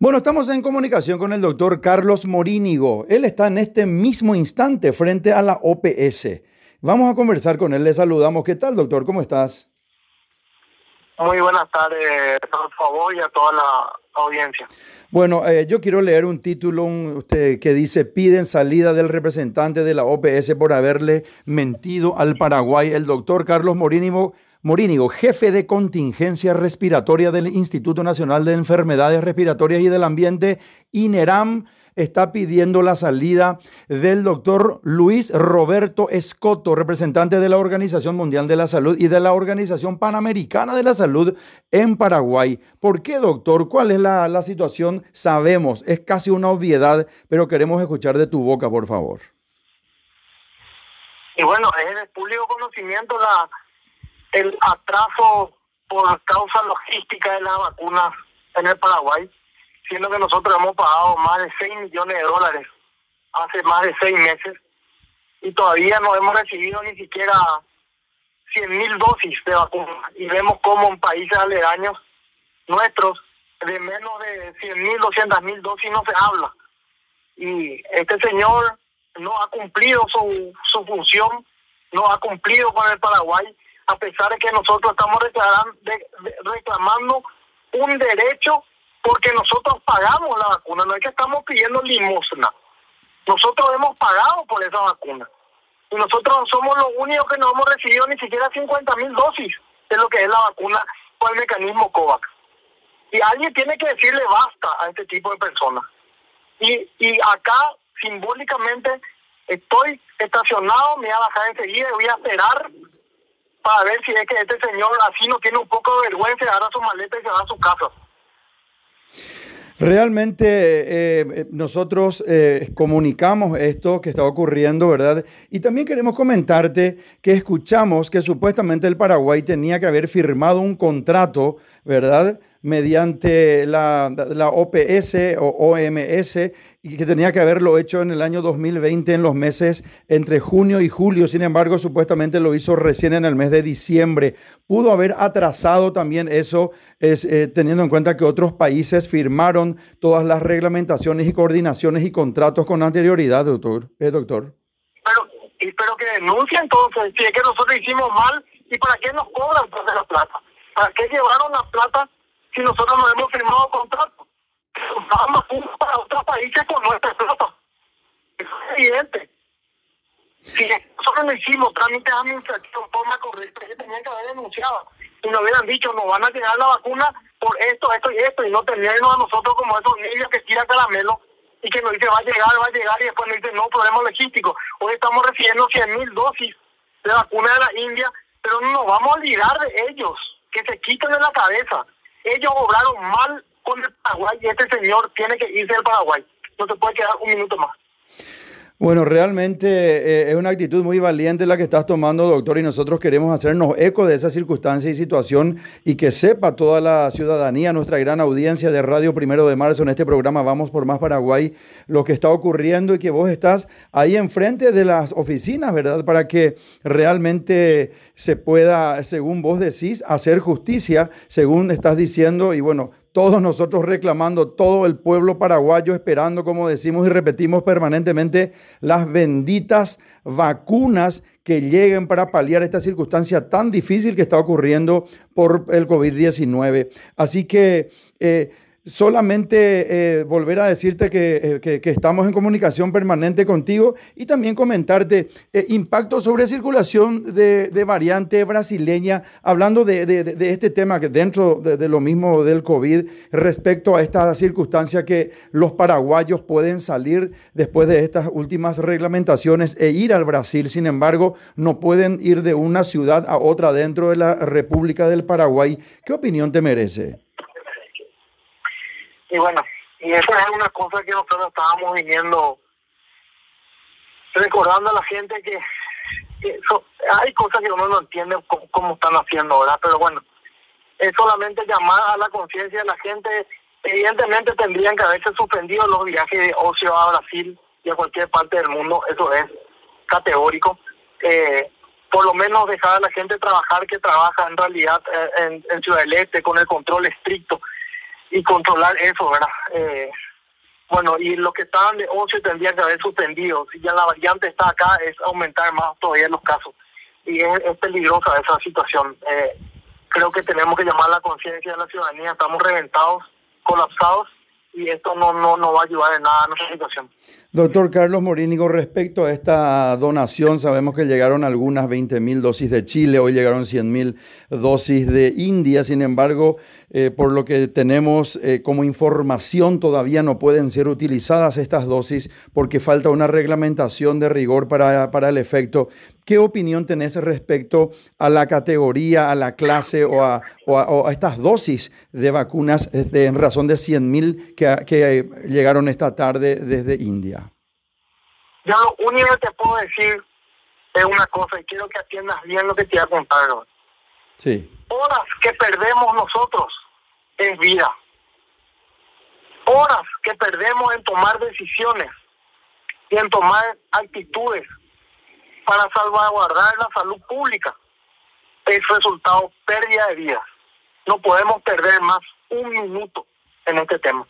Bueno, estamos en comunicación con el doctor Carlos Morínigo. Él está en este mismo instante frente a la OPS. Vamos a conversar con él. Le saludamos. ¿Qué tal, doctor? ¿Cómo estás? Muy buenas tardes, por favor, y a toda la audiencia. Bueno, eh, yo quiero leer un título usted, que dice, piden salida del representante de la OPS por haberle mentido al Paraguay, el doctor Carlos Morínigo Morínigo, jefe de contingencia respiratoria del Instituto Nacional de Enfermedades Respiratorias y del Ambiente, INERAM, está pidiendo la salida del doctor Luis Roberto Escoto, representante de la Organización Mundial de la Salud y de la Organización Panamericana de la Salud en Paraguay. ¿Por qué, doctor? ¿Cuál es la, situación? Sabemos, es casi una obviedad, pero queremos escuchar de tu boca, por favor. Y bueno, es de público conocimiento la el atraso por causa logística de las vacunas en el Paraguay, siendo que nosotros hemos pagado más de 6 millones de dólares hace más de 6 meses y todavía no hemos recibido ni siquiera 100 mil dosis de vacunas y vemos como en países aledaños nuestros de menos de 100 mil, 200 mil dosis no se habla. Y este señor no ha cumplido su, su función, no ha cumplido con el Paraguay a pesar de que nosotros estamos reclamando un derecho porque nosotros pagamos la vacuna, no es que estamos pidiendo limosna. Nosotros hemos pagado por esa vacuna. Y nosotros somos los únicos que no hemos recibido ni siquiera 50 mil dosis de lo que es la vacuna por el mecanismo COVAX. Y alguien tiene que decirle basta a este tipo de personas. Y, y acá, simbólicamente, estoy estacionado, me voy a bajar enseguida y voy a esperar para ver si es que este señor así no tiene un poco de vergüenza, agarra su maleta y se va a su casa. Realmente eh, eh, nosotros eh, comunicamos esto que está ocurriendo, ¿verdad? Y también queremos comentarte que escuchamos que supuestamente el Paraguay tenía que haber firmado un contrato, ¿verdad? Mediante la, OPS o OMS y que tenía que haberlo hecho en el año 2020 en los meses entre junio y julio. Sin embargo, supuestamente lo hizo recién en el mes de diciembre. Pudo haber atrasado también eso, es, eh, teniendo en cuenta que otros países firmaron todas las reglamentaciones y coordinaciones y contratos con anterioridad, doctor. Eh, doctor. Pero, pero que denuncien entonces, si es que nosotros hicimos mal, ¿y para qué nos cobran entonces la plata? ¿Para qué llevaron la plata si nosotros no hemos firmado contrato. Vamos para otros países con nuestra plata. Eso es evidente. Si nosotros no hicimos trámites administrativos en forma correcta, que tenían que haber denunciado. Y nos hubieran dicho, nos van a llegar la vacuna por esto, esto y esto, y no tenernos a nosotros como esos niños que tiran caramelo y que nos dice va a llegar, va a llegar, y después nos dice no, problema logístico. Hoy estamos recibiendo 100 mil dosis de vacuna de la India, pero no nos vamos a olvidar de ellos, que se quiten de la cabeza ellos obraron mal con el Paraguay y este señor tiene que irse al Paraguay. No se puede quedar un minuto más. Bueno, realmente eh, es una actitud muy valiente la que estás tomando, doctor, y nosotros queremos hacernos eco de esa circunstancia y situación y que sepa toda la ciudadanía, nuestra gran audiencia de Radio Primero de Marzo en este programa Vamos por Más Paraguay, lo que está ocurriendo y que vos estás ahí enfrente de las oficinas, ¿verdad? Para que realmente se pueda, según vos decís, hacer justicia, según estás diciendo, y bueno, todos nosotros reclamando, todo el pueblo paraguayo esperando, como decimos y repetimos permanentemente, las benditas vacunas que lleguen para paliar esta circunstancia tan difícil que está ocurriendo por el COVID-19. Así que... Eh, solamente eh, volver a decirte eh, que, estamos en comunicación permanente contigo y también comentarte eh, impacto sobre circulación de, variante brasileña, hablando de, este tema que dentro de, lo mismo del COVID, respecto a esta circunstancia que los paraguayos pueden salir después de estas últimas reglamentaciones e ir al Brasil, sin embargo, no pueden ir de una ciudad a otra dentro de la República del Paraguay. ¿Qué opinión te merece? Y bueno, y esa es una cosa que nosotros estábamos viniendo recordando a la gente que, hay cosas que uno no entiende cómo, están haciendo ahora, pero bueno, es solamente llamar a la conciencia de la gente. Evidentemente tendrían que haberse suspendido los viajes de ocio a Brasil y a cualquier parte del mundo, eso es categórico. Eh, por lo menos dejar a la gente trabajar que trabaja en realidad eh, en, en Ciudad del Este con el control estricto y controlar eso, ¿verdad? Eh, bueno, y los que estaban de ocio tendrían que haber suspendido. Si ya la variante está acá, es aumentar más todavía los casos. Y es, peligrosa esa situación. Eh, creo que tenemos que llamar la conciencia de la ciudadanía. Estamos reventados, colapsados, y esto no, no, no va a ayudar en nada a nuestra situación. Doctor Carlos Morínigo, respecto a esta donación, sabemos que llegaron algunas 20 mil dosis de Chile, hoy llegaron 100 mil dosis de India, sin embargo, eh, por lo que tenemos eh, como información, todavía no pueden ser utilizadas estas dosis porque falta una reglamentación de rigor para, para el efecto. ¿Qué opinión tenés respecto a la categoría, a la clase o a, a, estas dosis de vacunas este, en razón de 100 mil que, que llegaron esta tarde desde India? Yo lo único que te puedo decir es una cosa y quiero que atiendas bien lo que te voy a contar. Horas que perdemos nosotros es vida. Horas que perdemos en tomar decisiones y en tomar actitudes para salvaguardar la salud pública es resultado pérdida de vidas. No podemos perder más un minuto en este tema.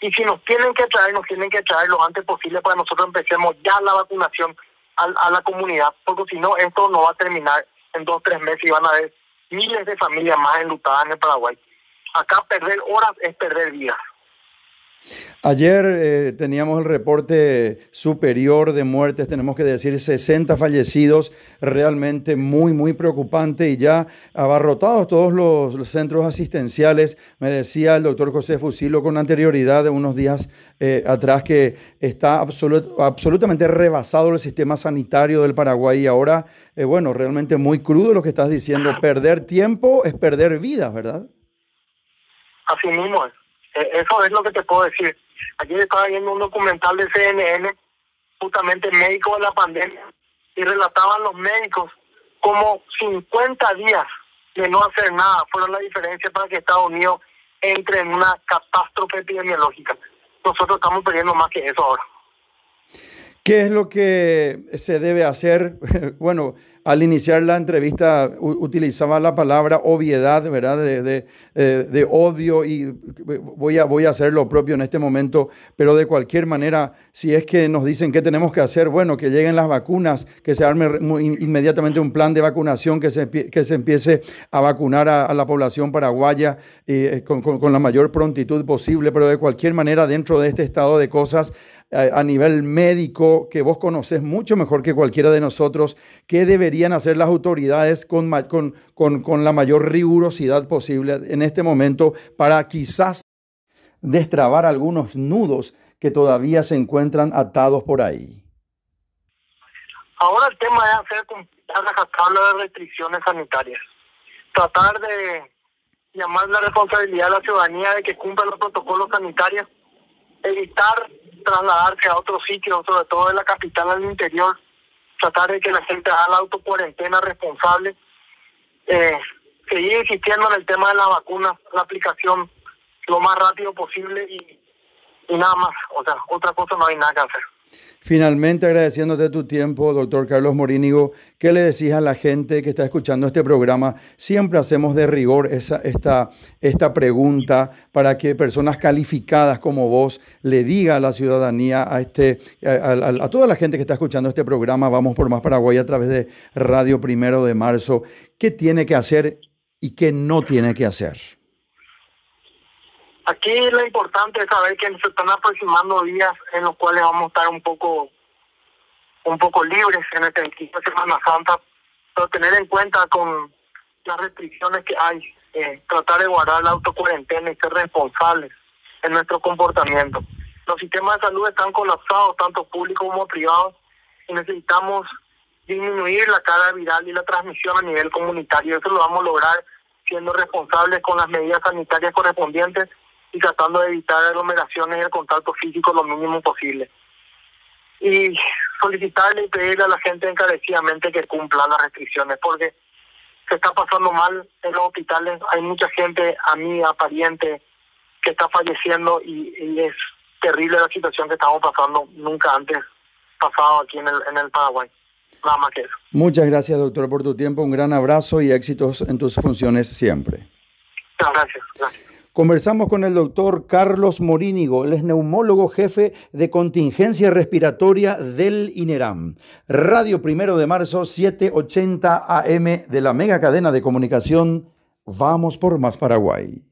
Y si nos tienen que traer, nos tienen que traer lo antes posible para nosotros empecemos ya la vacunación a, a la comunidad, porque si no, esto no va a terminar en dos tres meses y van a haber miles de familias más enlutadas en el Paraguay. Acá perder horas es perder vidas. Ayer eh, teníamos el reporte superior de muertes, tenemos que decir 60 fallecidos, realmente muy, muy preocupante y ya abarrotados todos los, centros asistenciales. Me decía el doctor José Fusilo con anterioridad de unos días eh, atrás que está absolutamente rebasado el sistema sanitario del Paraguay y ahora, eh, bueno, realmente muy crudo lo que estás diciendo, perder tiempo es perder vidas, ¿verdad? Así mismo es. Eh, eso es lo que te puedo decir. Aquí estaba viendo un documental de CNN, justamente médico de la pandemia, y relataban los médicos como 50 días de no hacer nada fueron la diferencia para que Estados Unidos entre en una catástrofe epidemiológica. Nosotros estamos perdiendo más que eso ahora. ¿Qué es lo que se debe hacer? Bueno, al iniciar la entrevista utilizaba la palabra obviedad, ¿verdad? De, eh, de, odio y voy a, voy a hacer lo propio en este momento, pero de cualquier manera, si es que nos dicen qué tenemos que hacer, bueno, que lleguen las vacunas, que se arme inmediatamente un plan de vacunación, que se, que se empiece a vacunar a, la población paraguaya eh, con la mayor prontitud posible, pero de cualquier manera, dentro de este estado de cosas, a nivel médico, que vos conoces mucho mejor que cualquiera de nosotros, qué deberían hacer las autoridades con, con, con, con la mayor rigurosidad posible en este momento para quizás destrabar algunos nudos que todavía se encuentran atados por ahí. Ahora el tema es hacer la tabla de restricciones sanitarias. Tratar de llamar la responsabilidad a la ciudadanía de que cumpla los protocolos sanitarios, evitar trasladarse a otros sitios, sobre todo en la capital al interior, tratar de que la gente haga la autocuarentena responsable, eh, seguir insistiendo en el tema de la vacuna, la aplicación lo más rápido posible y nada más, o sea, otra cosa no hay nada que hacer. Finalmente, agradeciéndote tu tiempo, doctor Carlos Morínigo, ¿qué le decís a la gente que está escuchando este programa? Siempre hacemos de rigor esa, esta, esta pregunta para que personas calificadas como vos le diga a la ciudadanía, a, este, a, toda la gente que está escuchando este programa, Vamos por Más Paraguay a través de Radio Primero de Marzo, qué tiene que hacer y qué no tiene que hacer. Aquí lo importante es saber que se están aproximando días en los cuales vamos a estar un poco un poco libres en el sentido de Semana Santa, pero tener en cuenta con las restricciones que hay, eh, tratar de guardar la autocuarentena y ser responsables en nuestro comportamiento. Los sistemas de salud están colapsados, tanto públicos como privados, y necesitamos disminuir la carga viral y la transmisión a nivel comunitario. Eso lo vamos a lograr siendo responsables con las medidas sanitarias correspondientes y tratando de evitar aglomeraciones y el contacto físico lo mínimo posible. Y solicitarle y pedirle a la gente encarecidamente que cumplan las restricciones, porque se está pasando mal en los hospitales, hay mucha gente, amiga, pariente, que está falleciendo y, es terrible la situación que estamos pasando, nunca antes pasado aquí en el, en el Paraguay. Nada más que eso. Muchas gracias, doctor, por tu tiempo. Un gran abrazo y éxitos en tus funciones siempre. Muchas gracias. gracias. Conversamos con el doctor Carlos Morínigo, él es neumólogo jefe de contingencia respiratoria del INERAM. Radio Primero de Marzo, 780 AM de la mega cadena de comunicación. Vamos por más Paraguay.